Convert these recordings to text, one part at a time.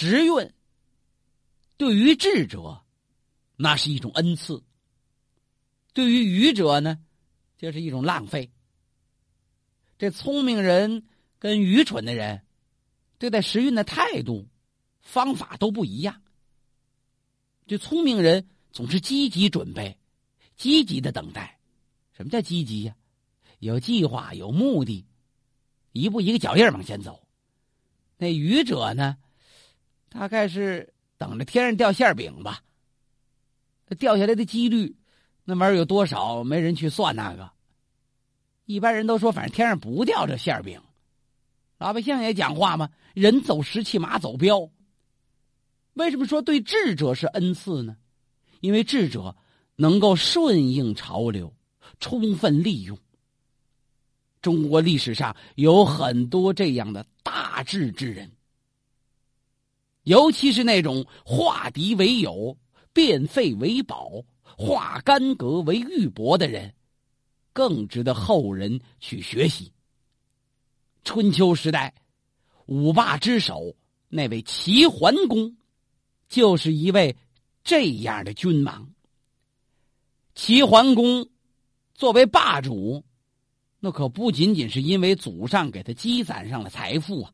时运对于智者，那是一种恩赐；对于愚者呢，就是一种浪费。这聪明人跟愚蠢的人对待时运的态度、方法都不一样。这聪明人总是积极准备，积极的等待。什么叫积极呀？有计划，有目的，一步一个脚印往前走。那愚者呢？大概是等着天上掉馅饼吧。掉下来的几率，那玩意儿有多少？没人去算那个。一般人都说，反正天上不掉这馅饼。老百姓也讲话嘛，人走石器，马走镖。为什么说对智者是恩赐呢？因为智者能够顺应潮流，充分利用。中国历史上有很多这样的大智之人，尤其是那种化敌为友、变废为宝、化干戈为玉帛的人，更值得后人去学习。春秋时代，五霸之首那位齐桓公，就是一位这样的君王。齐桓公作为霸主。那可不仅仅是因为祖上给他积攒上了财富啊。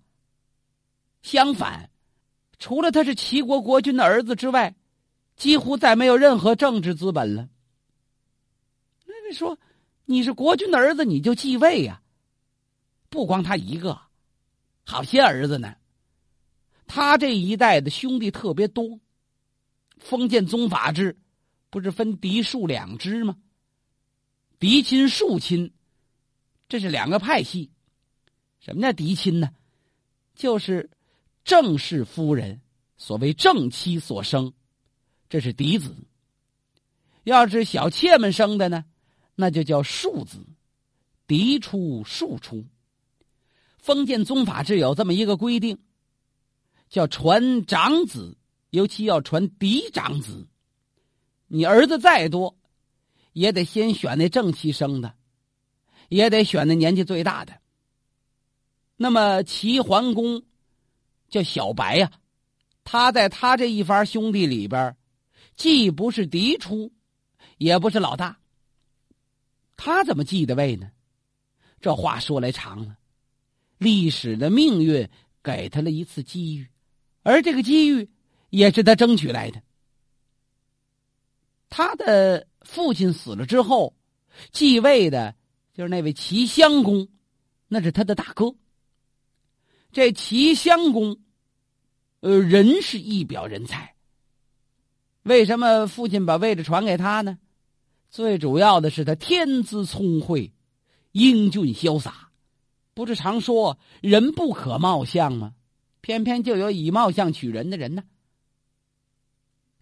相反，除了他是齐国国君的儿子之外，几乎再没有任何政治资本了。那你说，你是国君的儿子，你就继位呀？不光他一个，好些儿子呢。他这一代的兄弟特别多。封建宗法制不是分嫡庶两支吗？嫡亲、庶亲。这是两个派系，什么叫嫡亲呢？就是正室夫人，所谓正妻所生，这是嫡子。要是小妾们生的呢，那就叫庶子，嫡出庶出。封建宗法制有这么一个规定，叫传长子，尤其要传嫡长子。你儿子再多，也得先选那正妻生的。也得选那年纪最大的。那么齐桓公叫小白呀，他在他这一番兄弟里边，既不是嫡出，也不是老大。他怎么继的位呢？这话说来长了。历史的命运给他了一次机遇，而这个机遇也是他争取来的。他的父亲死了之后，继位的。就是那位齐襄公，那是他的大哥。这齐襄公，呃，人是一表人才。为什么父亲把位置传给他呢？最主要的是他天资聪慧，英俊潇洒。不是常说人不可貌相吗？偏偏就有以貌相取人的人呢。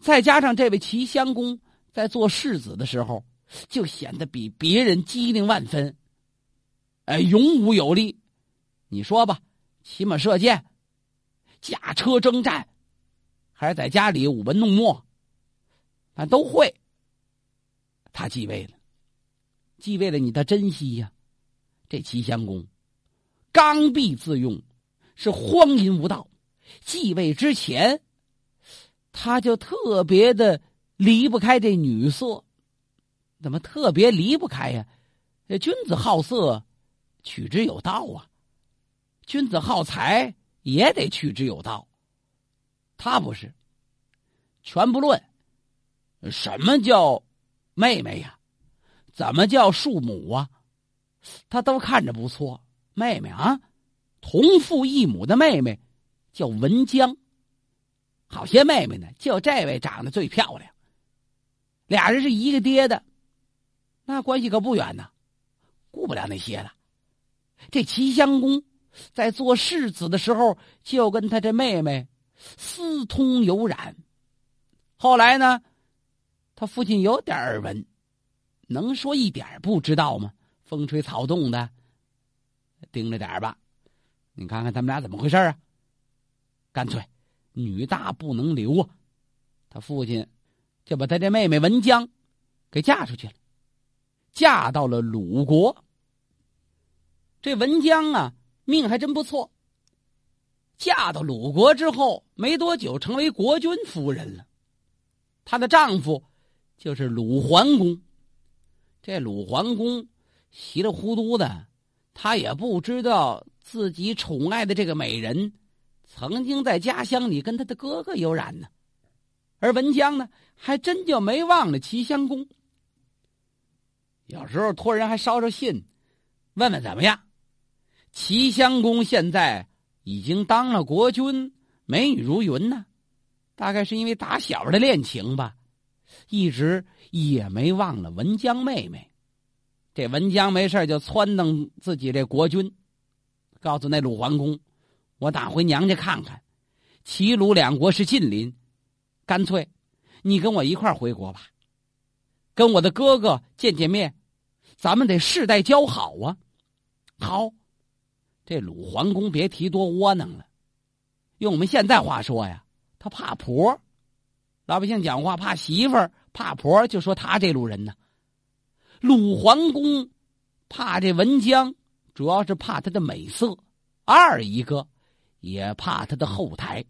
再加上这位齐襄公在做世子的时候。就显得比别人机灵万分，哎，勇武有力。你说吧，骑马射箭、驾车征战，还是在家里舞文弄墨，反正都会。他继位了，继位了，你得珍惜呀。这齐襄公刚愎自用，是荒淫无道。继位之前，他就特别的离不开这女色。怎么特别离不开呀？君子好色，取之有道啊；君子好财，也得取之有道。他不是，全不论。什么叫妹妹呀？怎么叫庶母啊？他都看着不错。妹妹啊，同父异母的妹妹叫文姜。好些妹妹呢，就这位长得最漂亮。俩人是一个爹的。那关系可不远呢，顾不了那些了。这齐襄公在做世子的时候，就跟他这妹妹私通有染。后来呢，他父亲有点耳闻，能说一点不知道吗？风吹草动的，盯着点吧。你看看他们俩怎么回事啊？干脆女大不能留啊！他父亲就把他这妹妹文姜给嫁出去了。嫁到了鲁国。这文姜啊，命还真不错。嫁到鲁国之后没多久，成为国君夫人了。她的丈夫就是鲁桓公。这鲁桓公稀里糊涂的，他也不知道自己宠爱的这个美人，曾经在家乡里跟他的哥哥有染呢。而文姜呢，还真就没忘了齐襄公。有时候托人还捎捎信，问问怎么样。齐襄公现在已经当了国君，美女如云呢。大概是因为打小的恋情吧，一直也没忘了文姜妹妹。这文姜没事就撺掇自己这国君，告诉那鲁桓公：“我打回娘家看看，齐鲁两国是近邻，干脆你跟我一块回国吧，跟我的哥哥见见面，咱们得世代交好啊。”好。这鲁桓公别提多窝囊了，用我们现在话说呀，他怕婆。老百姓讲话怕媳妇儿，怕婆，就说他这路人呢。鲁桓公怕这文姜，主要是怕他的美色；二一个也怕他的后台，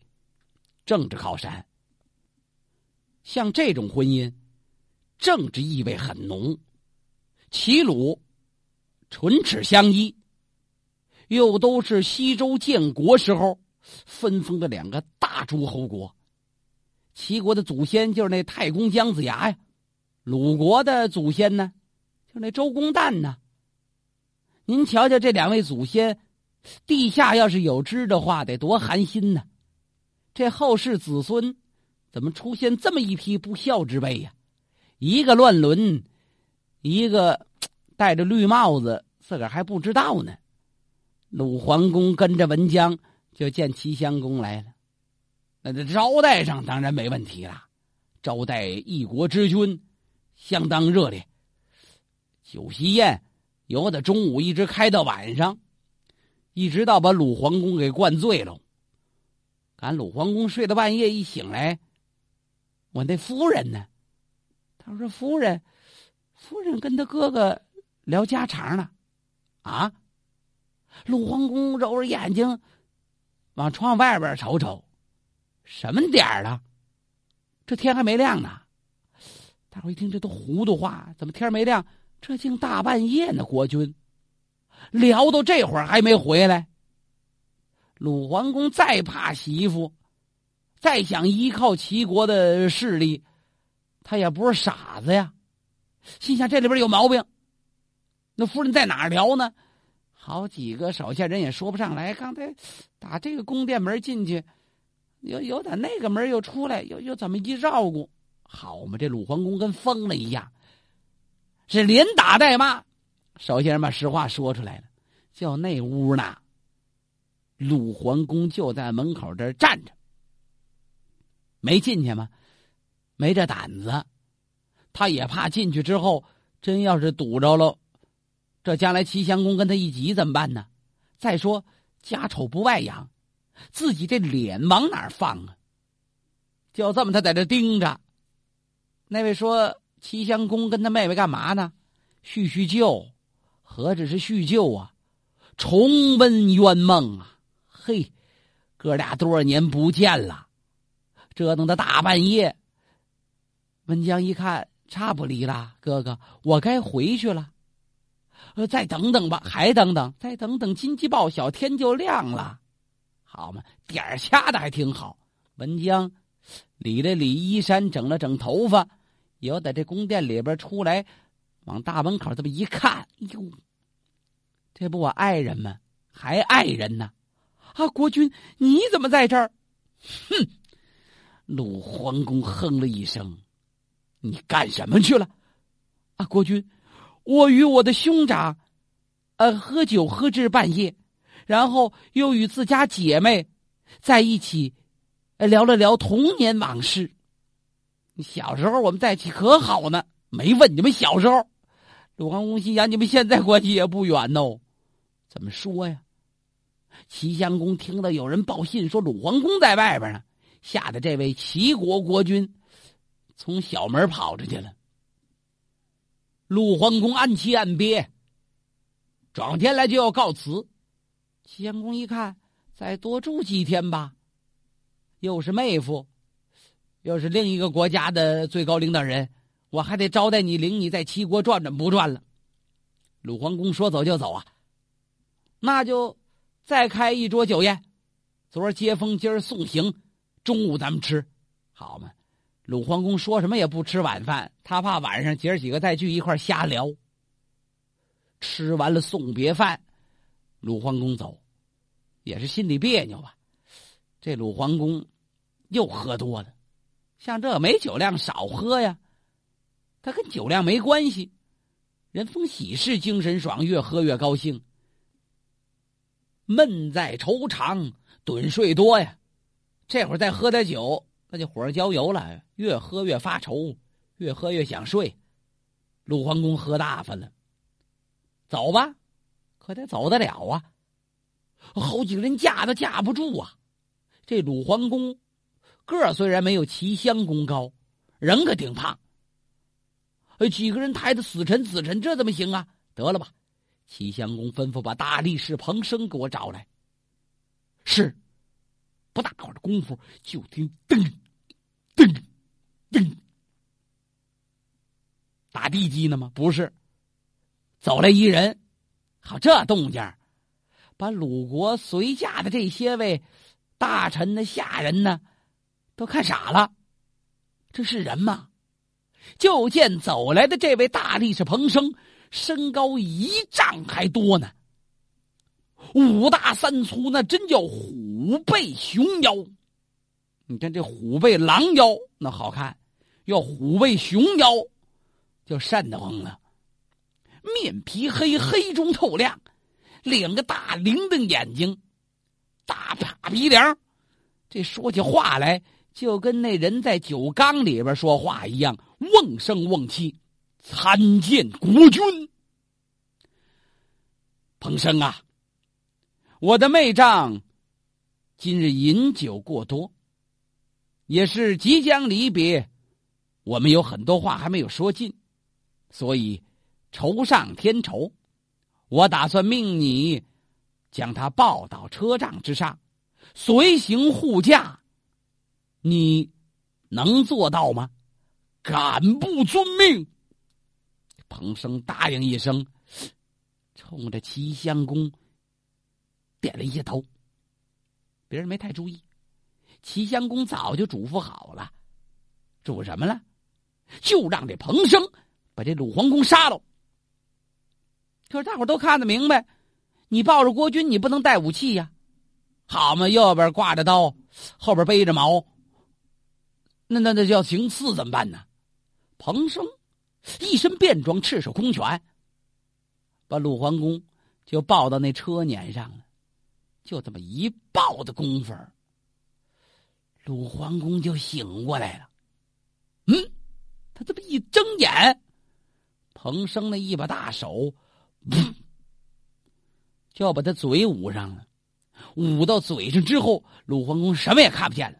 政治靠山。像这种婚姻，政治意味很浓。齐鲁唇齿相依。又都是西周建国时候分封的两个大诸侯国，齐国的祖先就是那太公姜子牙呀，鲁国的祖先呢，就是那周公旦呢。您瞧瞧这两位祖先，地下要是有知的话，得多寒心呢。这后世子孙怎么出现这么一批不孝之辈呀？一个乱伦，一个戴着绿帽子，自个儿还不知道呢。鲁桓公跟着文姜就见齐襄公来了，那这招待上当然没问题了，招待一国之君，相当热烈。酒席宴由得中午一直开到晚上，一直到把鲁桓公给灌醉了。赶鲁桓公睡到半夜一醒来，我那夫人呢？他说：“夫人，夫人跟他哥哥聊家常呢。”啊？鲁桓公揉着眼睛，往窗外边瞅瞅，什么点儿了？这天还没亮呢。大伙一听，这都糊涂话，怎么天没亮？这竟大半夜呢？国君聊到这会儿还没回来。鲁桓公再怕媳妇，再想依靠齐国的势力，他也不是傻子呀。心想这里边有毛病。那夫人在哪儿聊呢？好几个手下人也说不上来。刚才打这个宫殿门进去，又又打那个门又出来，又又怎么一绕过？好嘛，这鲁桓公跟疯了一样，是连打带骂。手下人把实话说出来了，就那屋呢，鲁桓公就在门口这站着，没进去吗？没这胆子，他也怕进去之后真要是堵着了。这将来齐襄公跟他一急怎么办呢？再说家丑不外扬，自己这脸往哪儿放啊？就这么他在这盯着。那位说齐襄公跟他妹妹干嘛呢？叙叙旧，何止是叙旧啊？重温冤梦啊！嘿，哥俩多少年不见了，折腾到大半夜。文江一看，差不离了，哥哥，我该回去了。呃，再等等吧，还等等，再等等，金鸡报晓，天就亮了，好嘛，点儿掐的还挺好。文江理了理衣衫，整了整头发，又在这宫殿里边出来，往大门口这么一看，哎呦，这不我爱人吗？还爱人呢？啊，国君，你怎么在这儿？哼！鲁桓公哼了一声：“你干什么去了？”啊，国君。我与我的兄长，呃，喝酒喝至半夜，然后又与自家姐妹在一起，呃聊了聊童年往事。小时候我们在一起可好呢，没问你们小时候。鲁桓公心想：你们现在关系也不远哦。怎么说呀？齐襄公听到有人报信说鲁桓公在外边呢，吓得这位齐国国君从小门跑出去了。鲁桓公暗气暗憋，转天来就要告辞。齐襄公一看，再多住几天吧。又是妹夫，又是另一个国家的最高领导人，我还得招待你，领你在齐国转转不转了。鲁桓公说走就走啊，那就再开一桌酒宴。昨儿接风，今儿送行，中午咱们吃，好吗？鲁桓公说什么也不吃晚饭，他怕晚上姐儿几个再聚一块瞎聊。吃完了送别饭，鲁桓公走，也是心里别扭吧。这鲁桓公又喝多了，像这没酒量少喝呀，他跟酒量没关系。人逢喜事精神爽，越喝越高兴。闷在愁肠，盹睡多呀。这会儿再喝点酒，那就火浇油了，越喝越发愁，越喝越想睡。鲁桓公喝大发了，走吧，可得走得了啊。好几个人架都架不住啊。这鲁桓公个虽然没有齐襄公高，人可挺胖。几个人抬的死沉死沉，这怎么行啊？得了吧！齐襄公吩咐把大力士彭生给我找来。是，不大会儿的功夫，就听噔噔噔，打地基呢吗？不是，走来一人，好这动静把鲁国随驾的这些位大臣的下人呢，都看傻了。这是人吗？就见走来的这位大力士彭生，身高一丈还多呢，五大三粗，那真叫虎背熊腰。你看这虎背狼腰那好看，要虎背熊腰就瘆得慌了。面皮黑，黑中透亮，两个大灵瞪眼睛，大大鼻梁，这说起话来就跟那人在酒缸里边说话一样。瓮声瓮气，参见国君。彭生啊，我的妹丈今日饮酒过多，也是即将离别，我们有很多话还没有说尽，所以愁上添愁。我打算命你将他抱到车帐之上，随行护驾。你能做到吗？敢不遵命？彭生答应一声，冲着齐襄公点了一下头。别人没太注意，齐襄公早就嘱咐好了，嘱什么了？就让这彭生把这鲁桓公杀了。可是大伙都看得明白，你抱着国君，你不能带武器呀。好嘛，右边挂着刀，后边背着矛，那那那叫行刺怎么办呢？彭生一身便装，赤手空拳，把鲁桓公就抱到那车辇上了。就这么一抱的功夫鲁桓公就醒过来了。嗯，他这么一睁眼，彭生那一把大手，就要把他嘴捂上了。捂到嘴上之后，鲁桓公什么也看不见了。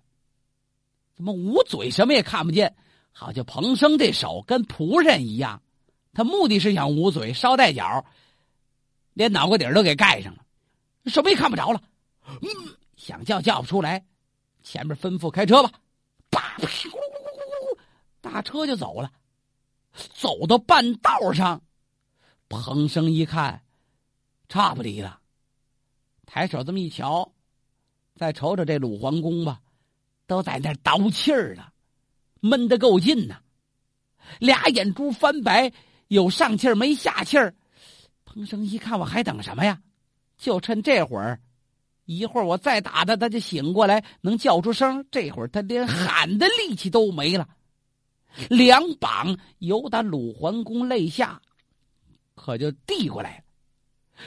怎么捂嘴什么也看不见？好像彭生这手跟仆人一样，他目的是想捂嘴捎带脚，连脑瓜顶都给盖上了，什么也看不着了。嗯，想叫叫不出来，前面吩咐开车吧，啪，咕噜咕噜咕噜咕，大车就走了。走到半道上，彭生一看，差不离了，抬手这么一瞧，再瞅瞅这鲁桓公吧，都在那倒气儿了。闷得够劲呐，俩眼珠翻白，有上气儿没下气儿。彭生一看，我还等什么呀？就趁这会儿，一会儿我再打他，他就醒过来，能叫出声。这会儿他连喊的力气都没了，两膀由打鲁桓公肋下，可就递过来了，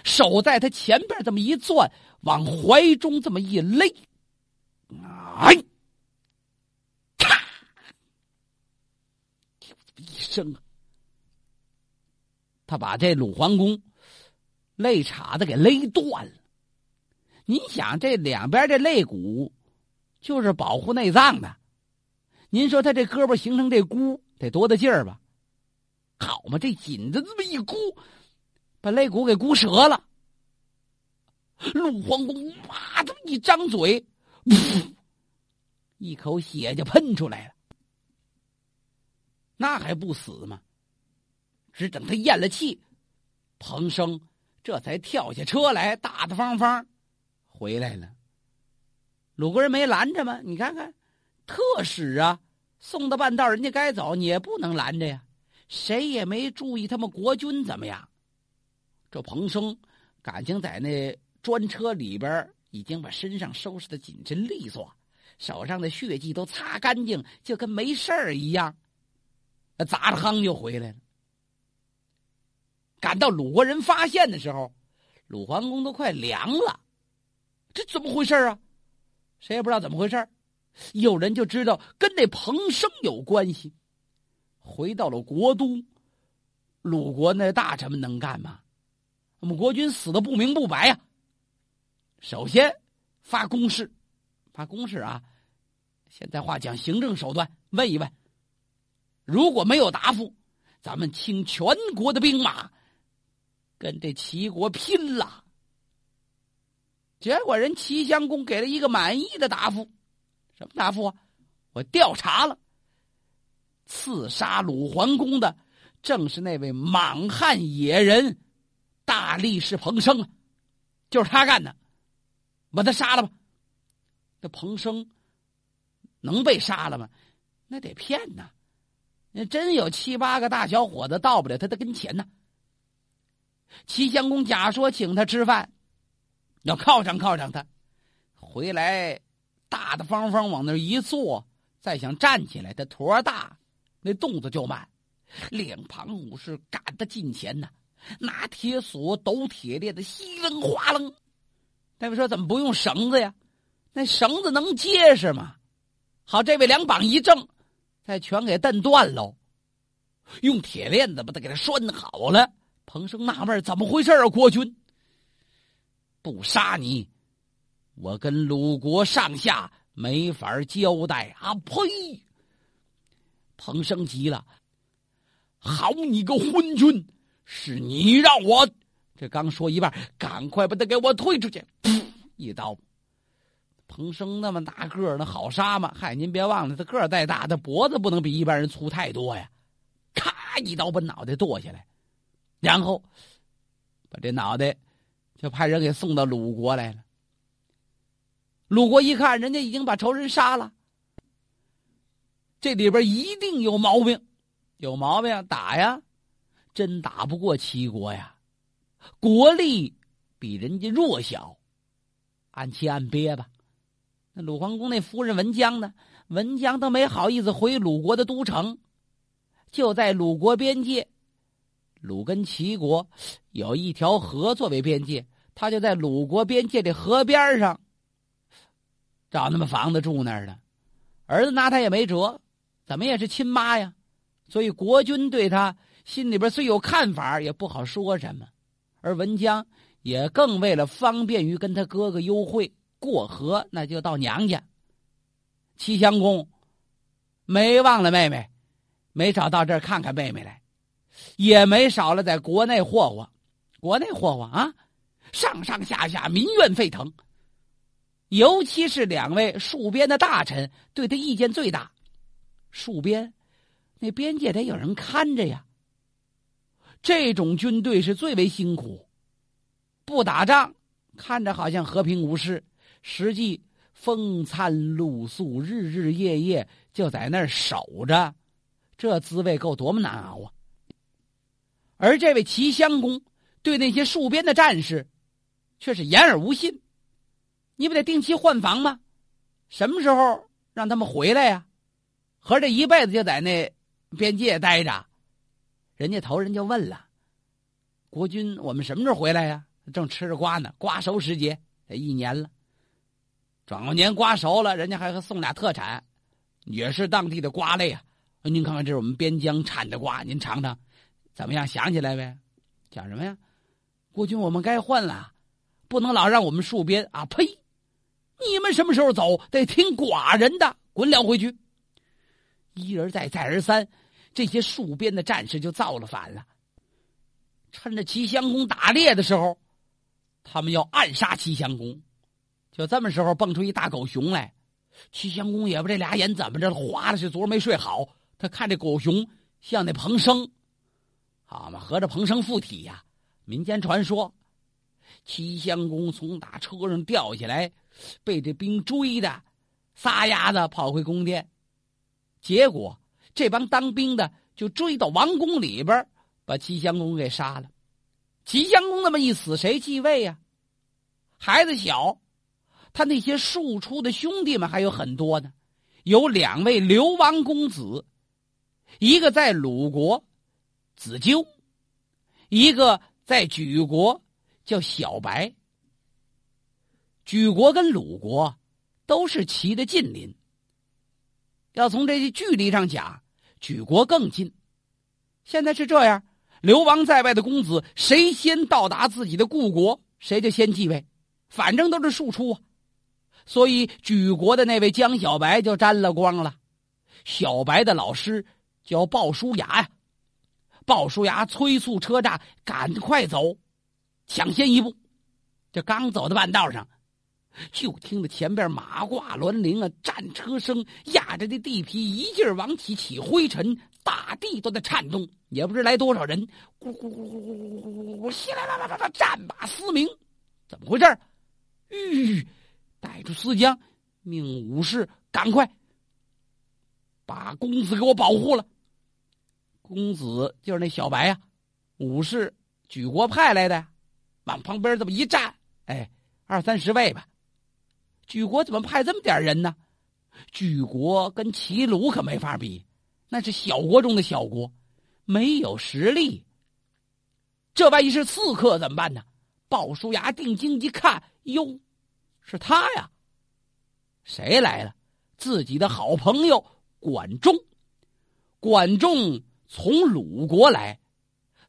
手在他前边这么一攥，往怀中这么一勒，哎！咔，一声啊！他把这鲁桓公肋叉子给勒断了。您想，这两边这肋骨就是保护内脏的。您说他这胳膊形成这箍得多大劲儿吧？好嘛，这紧子这么一箍，把肋骨给箍折了。鲁桓公哇这么一张嘴，噗，一口血就喷出来了。那还不死吗？只等他咽了气，彭生这才跳下车来，大大方方回来了。鲁国人没拦着吗？你看看，特使啊，送到半道，人家该走，你也不能拦着呀。谁也没注意他们国君怎么样。这彭生感情在那专车里边，已经把身上收拾的紧身利索，手上的血迹都擦干净，就跟没事儿一样。砸着夯就回来了。赶到鲁国人发现的时候，鲁桓公都快凉了。这怎么回事啊？谁也不知道怎么回事有人就知道跟那彭生有关系。回到了国都，鲁国那大臣们能干吗？我们国君死的不明不白呀。首先发公示，发公示啊！现在话讲行政手段，问一问。如果没有答复，咱们倾全国的兵马，跟这齐国拼了。结果人齐襄公给了一个满意的答复，什么答复啊？我调查了，刺杀鲁桓公的正是那位莽汉野人大力士彭生，就是他干的，把他杀了吧。这彭生能被杀了吗？那得骗呐。那真有七八个大小伙子到不了他的跟前呢。齐襄公假说请他吃饭，要犒赏犒赏他，回来大大方方往那一坐，再想站起来，他坨大，那动作就慢。两旁武士赶得近前呢，拿铁锁抖铁链的，稀楞哗楞。大夫说：“怎么不用绳子呀？那绳子能结实吗？”好，这位两膀一正。再全给蹬断喽，用铁链子把他给他拴好了。彭生纳闷怎么回事啊？国君不杀你，我跟鲁国上下没法交代啊！呸！彭生急了，好你个昏君，是你让我这刚说一半，赶快把他给我推出去！噗，一刀。彭生那么大个儿，那好杀吗？嗨，您别忘了，他个儿再大，他脖子不能比一般人粗太多呀！咔，一刀把脑袋剁下来，然后把这脑袋就派人给送到鲁国来了。鲁国一看，人家已经把仇人杀了，这里边一定有毛病，有毛病打呀！真打不过齐国呀，国力比人家弱小，按期按憋吧。那鲁桓公那夫人文姜呢？文姜都没好意思回鲁国的都城，就在鲁国边界，鲁跟齐国有一条河作为边界，他就在鲁国边界的河边上找那么房子住那儿的。儿子拿他也没辙，怎么也是亲妈呀，所以国君对他心里边虽有看法，也不好说什么。而文姜也更为了方便于跟他哥哥幽会。过河那就到娘家。齐襄公没忘了妹妹，没少到这儿看看妹妹来，也没少了在国内霍霍，国内霍霍啊，上上下下民怨沸腾。尤其是两位戍边的大臣对他意见最大。戍边，那边界得有人看着呀。这种军队是最为辛苦，不打仗看着好像和平无事。实际风餐露宿，日日夜夜就在那儿守着，这滋味够多么难熬啊！而这位齐襄公对那些戍边的战士，却是言而无信。你不得定期换防吗？什么时候让他们回来呀？合着一辈子就在那边界待着？人家头人就问了：“国君，我们什么时候回来呀？”正吃着瓜呢，瓜熟时节，一年了。转过年瓜熟了，人家还送俩特产，也是当地的瓜类啊。您看看，这是我们边疆产的瓜，您尝尝，怎么样？想起来呗？讲什么呀？国君，我们该换了，不能老让我们戍边啊！呸！你们什么时候走？得听寡人的，滚两回去！一而再，再而三，这些戍边的战士就造了反了。趁着齐襄公打猎的时候，他们要暗杀齐襄公。就这么时候，蹦出一大狗熊来。齐襄公也不这俩眼怎么着，花了是昨儿没睡好。他看这狗熊像那彭生，好嘛，合着彭生附体呀。民间传说，齐襄公从大车上掉下来，被这兵追的，撒丫子跑回宫殿。结果这帮当兵的就追到王宫里边，把齐襄公给杀了。齐襄公那么一死，谁继位呀？孩子小。他那些庶出的兄弟们还有很多呢，有两位流亡公子，一个在鲁国，子纠；一个在莒国，叫小白。莒国跟鲁国都是齐的近邻。要从这些距离上讲，莒国更近。现在是这样，流亡在外的公子，谁先到达自己的故国，谁就先继位，反正都是庶出啊。所以，举国的那位江小白就沾了光了。小白的老师叫鲍叔牙呀，鲍叔牙催促车驾赶快走，抢先一步。这刚走到半道上，就听到前边马挂銮铃啊，战车声压着的地皮一劲儿往起起灰尘，大地都在颤动，也不知来多少人，咕咕咕咕咕咕咕咕咕，稀啦啦啦啦，战马嘶鸣，怎么回事？吁！带着司将，命武士赶快把公子给我保护了。公子就是那小白呀，武士举国派来的，往旁边这么一站，哎，二三十位吧。举国怎么派这么点人呢？举国跟齐鲁可没法比，那是小国中的小国，没有实力。这万一是刺客怎么办呢？鲍叔牙定睛一看，哟。是他呀，谁来了？自己的好朋友管仲。管仲从鲁国来，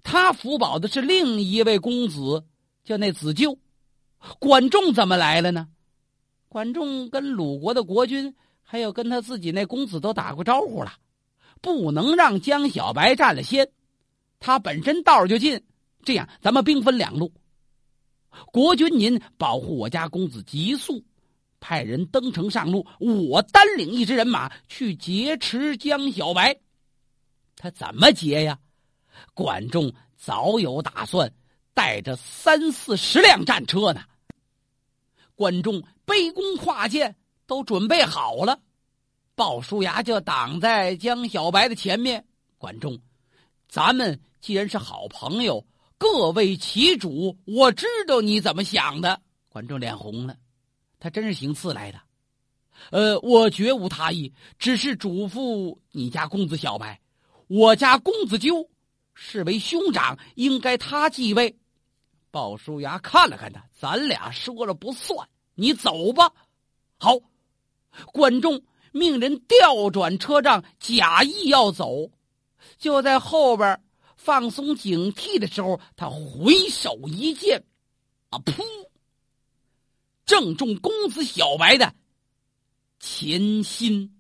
他辅保的是另一位公子，叫那子纠。管仲怎么来了呢？管仲跟鲁国的国君，还有跟他自己那公子都打过招呼了，不能让江小白占了先，他本身道就近。这样，咱们兵分两路。国君，您保护我家公子急速，派人登城上路，我单领一支人马去劫持江小白。他怎么劫呀？管仲早有打算，带着三四十辆战车呢。管仲卑躬跨剑都准备好了，鲍叔牙就挡在江小白的前面。管仲，咱们既然是好朋友。各为其主，我知道你怎么想的。管仲脸红了，他真是行刺来的。呃，我绝无他意，只是嘱咐你家公子小白，我家公子纠是为兄长，应该他继位。鲍叔牙看了看他，咱俩说了不算，你走吧。好，管仲命人调转车仗，假意要走，就在后边。放松警惕的时候，他回手一剑，啊，噗！正中公子小白的前心。